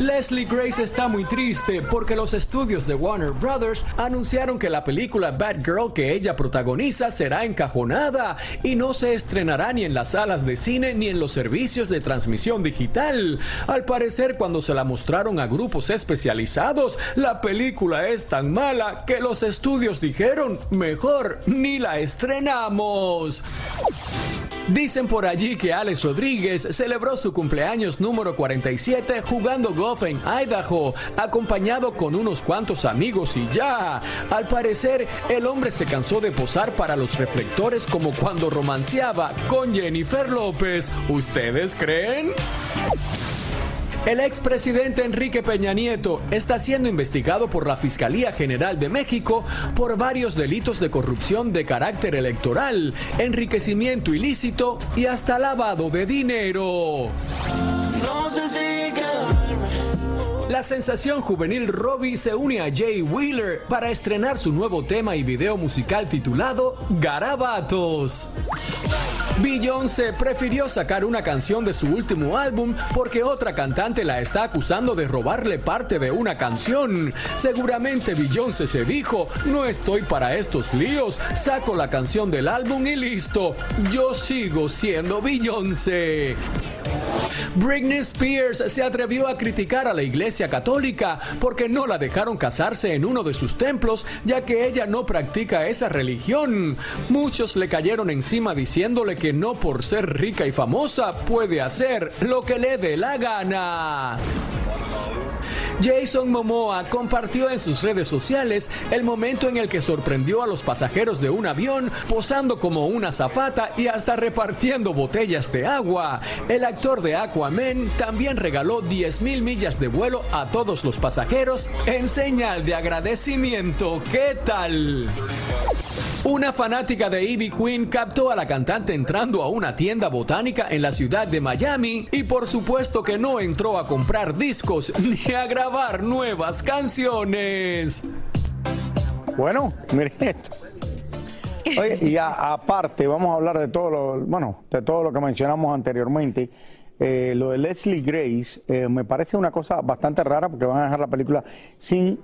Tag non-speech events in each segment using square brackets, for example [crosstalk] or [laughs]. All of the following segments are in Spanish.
Leslie Grace está muy triste porque los estudios de Warner Brothers anunciaron que la película Bad Girl que ella protagoniza será encajonada y no se estrenará ni en las salas de cine ni en los servicios de transmisión digital. Al parecer, cuando se la mostraron a grupos especializados, la película es tan mala que los estudios dijeron, mejor ni la estrenamos. Dicen por allí que Alex Rodríguez celebró su cumpleaños número 47 jugando golf en Idaho, acompañado con unos cuantos amigos y ya. Al parecer, el hombre se cansó de posar para los reflectores como cuando romanceaba con Jennifer López. ¿Ustedes creen? El expresidente Enrique Peña Nieto está siendo investigado por la Fiscalía General de México por varios delitos de corrupción de carácter electoral, enriquecimiento ilícito y hasta lavado de dinero. La sensación juvenil Robbie se une a Jay Wheeler para estrenar su nuevo tema y video musical titulado Garabatos. Beyoncé prefirió sacar una canción de su último álbum porque otra cantante la está acusando de robarle parte de una canción. Seguramente Beyoncé se dijo, no estoy para estos líos, saco la canción del álbum y listo. Yo sigo siendo Beyoncé. Britney Spears se atrevió a criticar a la Iglesia Católica porque no la dejaron casarse en uno de sus templos, ya que ella no practica esa religión. Muchos le cayeron encima diciéndole que no por ser rica y famosa puede hacer lo que le dé la gana. Jason Momoa compartió en sus redes sociales el momento en el que sorprendió a los pasajeros de un avión posando como una zafata y hasta repartiendo botellas de agua. El actor de Aquaman también regaló 10.000 millas de vuelo a todos los pasajeros en señal de agradecimiento. ¿Qué tal? Una fanática de Ivy Queen captó a la cantante entrando a una tienda botánica en la ciudad de Miami y por supuesto que no entró a comprar discos [laughs] ni a grabar nuevas canciones. Bueno, miren esto. Y aparte, vamos a hablar de todo lo, bueno, de todo lo que mencionamos anteriormente. Eh, lo de Leslie Grace eh, me parece una cosa bastante rara porque van a dejar la película sin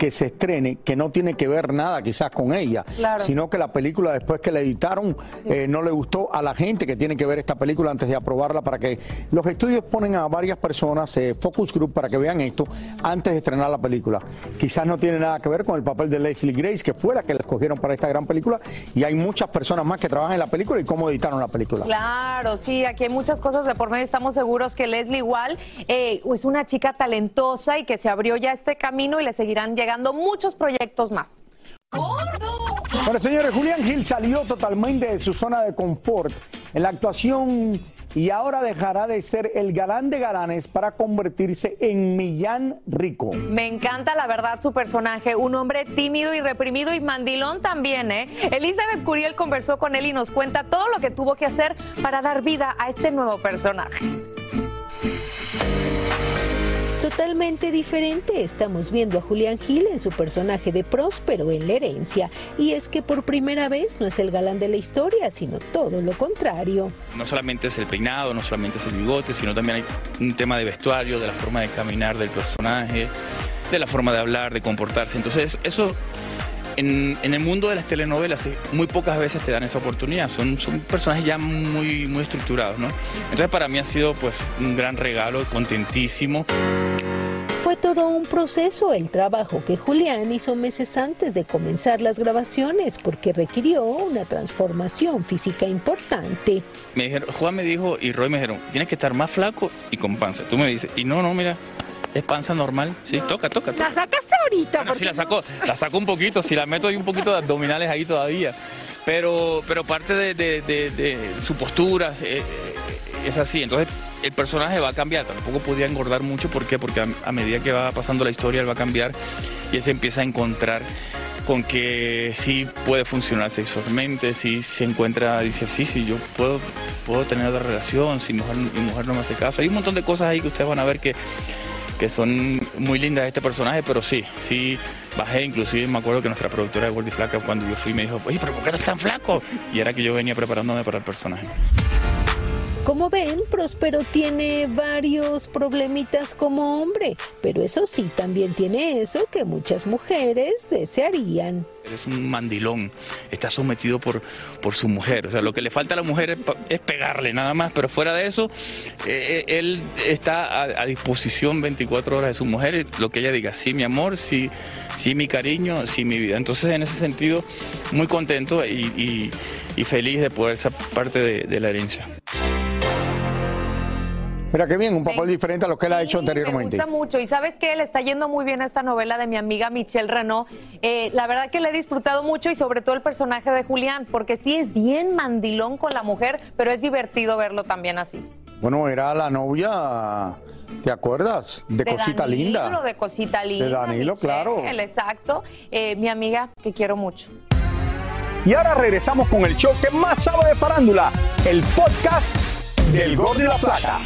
que se estrene, que no tiene que ver nada quizás con ella, Claro. sino que la película después que la editaron eh, no le gustó a la gente que tiene que ver esta película antes de aprobarla para que los estudios ponen a varias personas, eh, focus group, para que vean esto antes de estrenar la película. Quizás no tiene nada que ver con el papel de Leslie Grace, que fue la que la escogieron para esta gran película, y hay muchas personas más que trabajan en la película y cómo editaron la película. Claro, sí, aquí hay muchas cosas de por medio. Estamos seguros que Leslie igual eh, es una chica talentosa y que se abrió ya este camino y le seguirán llegando muchos proyectos más. Bueno, señores, Julián Gil salió totalmente de su zona de confort en la actuación y ahora dejará de ser el galán de galanes para convertirse en Millán Rico. Me encanta la verdad su personaje, un hombre tímido y reprimido y mandilón también, ¿eh? Elizabeth Curiel conversó con él y nos cuenta todo lo que tuvo que hacer para dar vida a este nuevo personaje. Totalmente diferente estamos viendo a Julián Gil en su personaje de Próspero en la herencia. Y es que por primera vez no es el galán de la historia, sino todo lo contrario. No solamente es el peinado, no solamente es el bigote, sino también hay un tema de vestuario, de la forma de caminar del personaje, de la forma de hablar, de comportarse. Entonces eso en, el mundo de las telenovelas eh, muy pocas veces te dan esa oportunidad, son, son personajes ya muy, muy estructurados, ¿no? Entonces para mí ha sido pues un gran regalo, contentísimo. Fue todo un proceso el trabajo que Julián hizo meses antes de comenzar las grabaciones porque requirió una transformación física importante. Me dijeron, Juan me dijo y Roy me dijeron, tienes que estar más flaco y con panza. Tú me dices, y no, no, mira, es panza normal, sí, toca, toca, La sacaste ahorita. sí, la saco, la saco un poquito, si la meto hay un poquito de abdominales ahí todavía. Pero, pero parte de, su postura eh, es así. Entonces el personaje va a cambiar. Tampoco podía engordar mucho. ¿Por qué? Porque a, medida que va pasando la historia, él va a cambiar y él se empieza a encontrar con que sí puede funcionar sexualmente, si se encuentra, dice, sí, sí, yo puedo, puedo tener otra relación, si mujer, mi mujer no me hace caso. Hay un montón de cosas ahí que ustedes van a ver que que son muy lindas este personaje, pero sí, sí bajé, inclusive me acuerdo que nuestra productora de Gordy Flaca cuando yo fui me dijo, oye, pero ¿por qué estás tan flaco? Y era que yo venía preparándome para el personaje. Como ven, Próspero tiene varios problemitas como hombre, pero eso sí, también tiene eso que muchas mujeres desearían. Es un mandilón, está sometido por, por su mujer, o sea, lo que le falta a la mujer es, pegarle nada más, pero fuera de eso, eh, eh, él está a, disposición 24 horas de su mujer, lo que ella diga, sí mi amor, sí, sí mi cariño, sí mi vida. Entonces, en ese sentido, muy contento y, feliz de poder ser parte de la herencia. Mira qué bien, un papel diferente a lo que él ha hecho anteriormente. Me gusta mucho. Y sabes que le está yendo muy bien a esta novela de mi amiga Michelle Renault. Eh, la verdad que le he disfrutado mucho y sobre todo el personaje de Julián, porque sí es bien mandilón con la mujer, pero es divertido verlo también así. Bueno, era la novia, ¿te acuerdas? De, Cosita Linda. De Cosita Linda. De Danilo, claro. Exacto. Eh, mi amiga que quiero mucho. Y ahora regresamos con el show que más sabe de farándula, el podcast del Gordo y la Plata.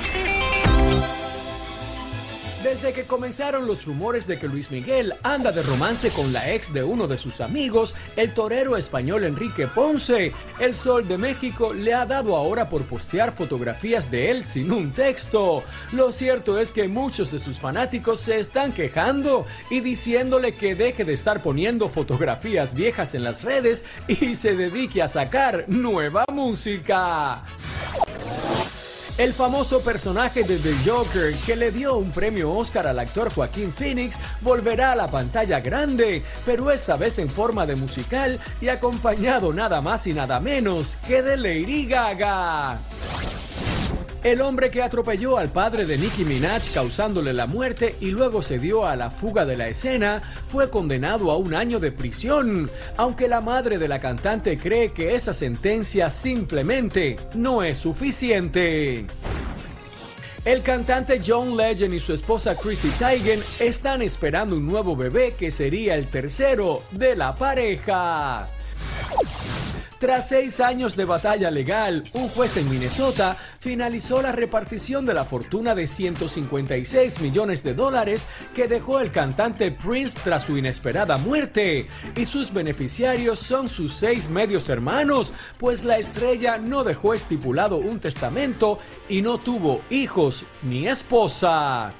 Desde que comenzaron los rumores de que Luis Miguel anda de romance con la ex de uno de sus amigos, el torero español Enrique Ponce, el Sol de México le ha dado ahora por postear fotografías de él sin un texto. Lo cierto es que muchos de sus fanáticos se están quejando y diciéndole que deje de estar poniendo fotografías viejas en las redes y se dedique a sacar nueva música. El famoso personaje de The Joker, que le dio un premio Oscar al actor Joaquín Phoenix, volverá a la pantalla grande, pero esta vez en forma de musical y acompañado nada más y nada menos que de Lady Gaga. El hombre que atropelló al padre de Nicki Minaj causándole la muerte y luego se dio a la fuga de la escena fue condenado a un año de prisión, aunque la madre de la cantante cree que esa sentencia simplemente no es suficiente. El cantante John Legend y su esposa Chrissy Teigen están esperando un nuevo bebé que sería el tercero de la pareja. Tras seis años de batalla legal, un juez en Minnesota finalizó la repartición de la fortuna de 156 millones de dólares que dejó el cantante Prince tras su inesperada muerte. Y sus beneficiarios son sus seis medios hermanos, pues la estrella no dejó estipulado un testamento y no tuvo hijos ni esposa.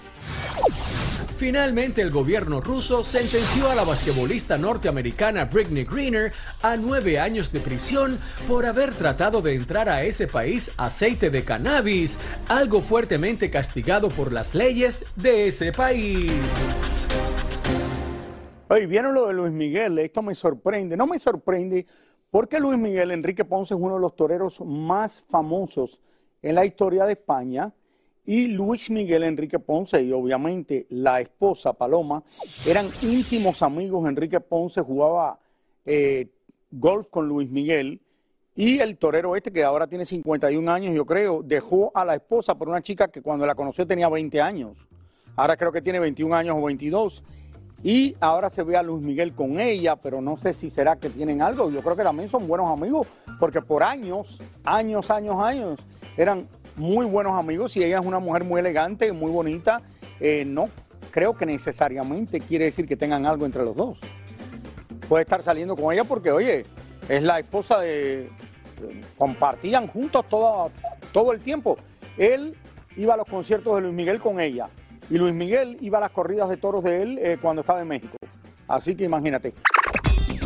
Finalmente, el gobierno ruso sentenció a la basquetbolista norteamericana Britney Greener a nueve años de prisión por haber tratado de entrar a ese país aceite de cannabis, algo fuertemente castigado por las leyes de ese país. Oye, ¿vieron lo de Luis Miguel? Esto me sorprende. No me sorprende porque Luis Miguel Enrique Ponce es uno de los toreros más famosos en la historia de España y Luis Miguel Enrique Ponce y obviamente la esposa Paloma eran íntimos amigos. Enrique Ponce jugaba eh, golf con Luis Miguel Y el torero este, que ahora tiene 51 años, yo creo, dejó a la esposa por una chica que cuando la conoció tenía 20 años. Ahora creo que tiene 21 años o 22. Y ahora se ve a Luis Miguel con ella, pero no sé si será que tienen algo. Yo creo que también son buenos amigos, porque por años, años, años, años, eran muy buenos amigos y ella es una mujer muy elegante, muy bonita. Eh, no creo que necesariamente quiere decir que tengan algo entre los dos. Puede estar saliendo con ella porque, oye, es la esposa de... Compartían juntos todo, todo el tiempo. Él iba a los conciertos de Luis Miguel con ella y Luis Miguel iba a las corridas de toros de él eh, cuando estaba en México. Así que imagínate.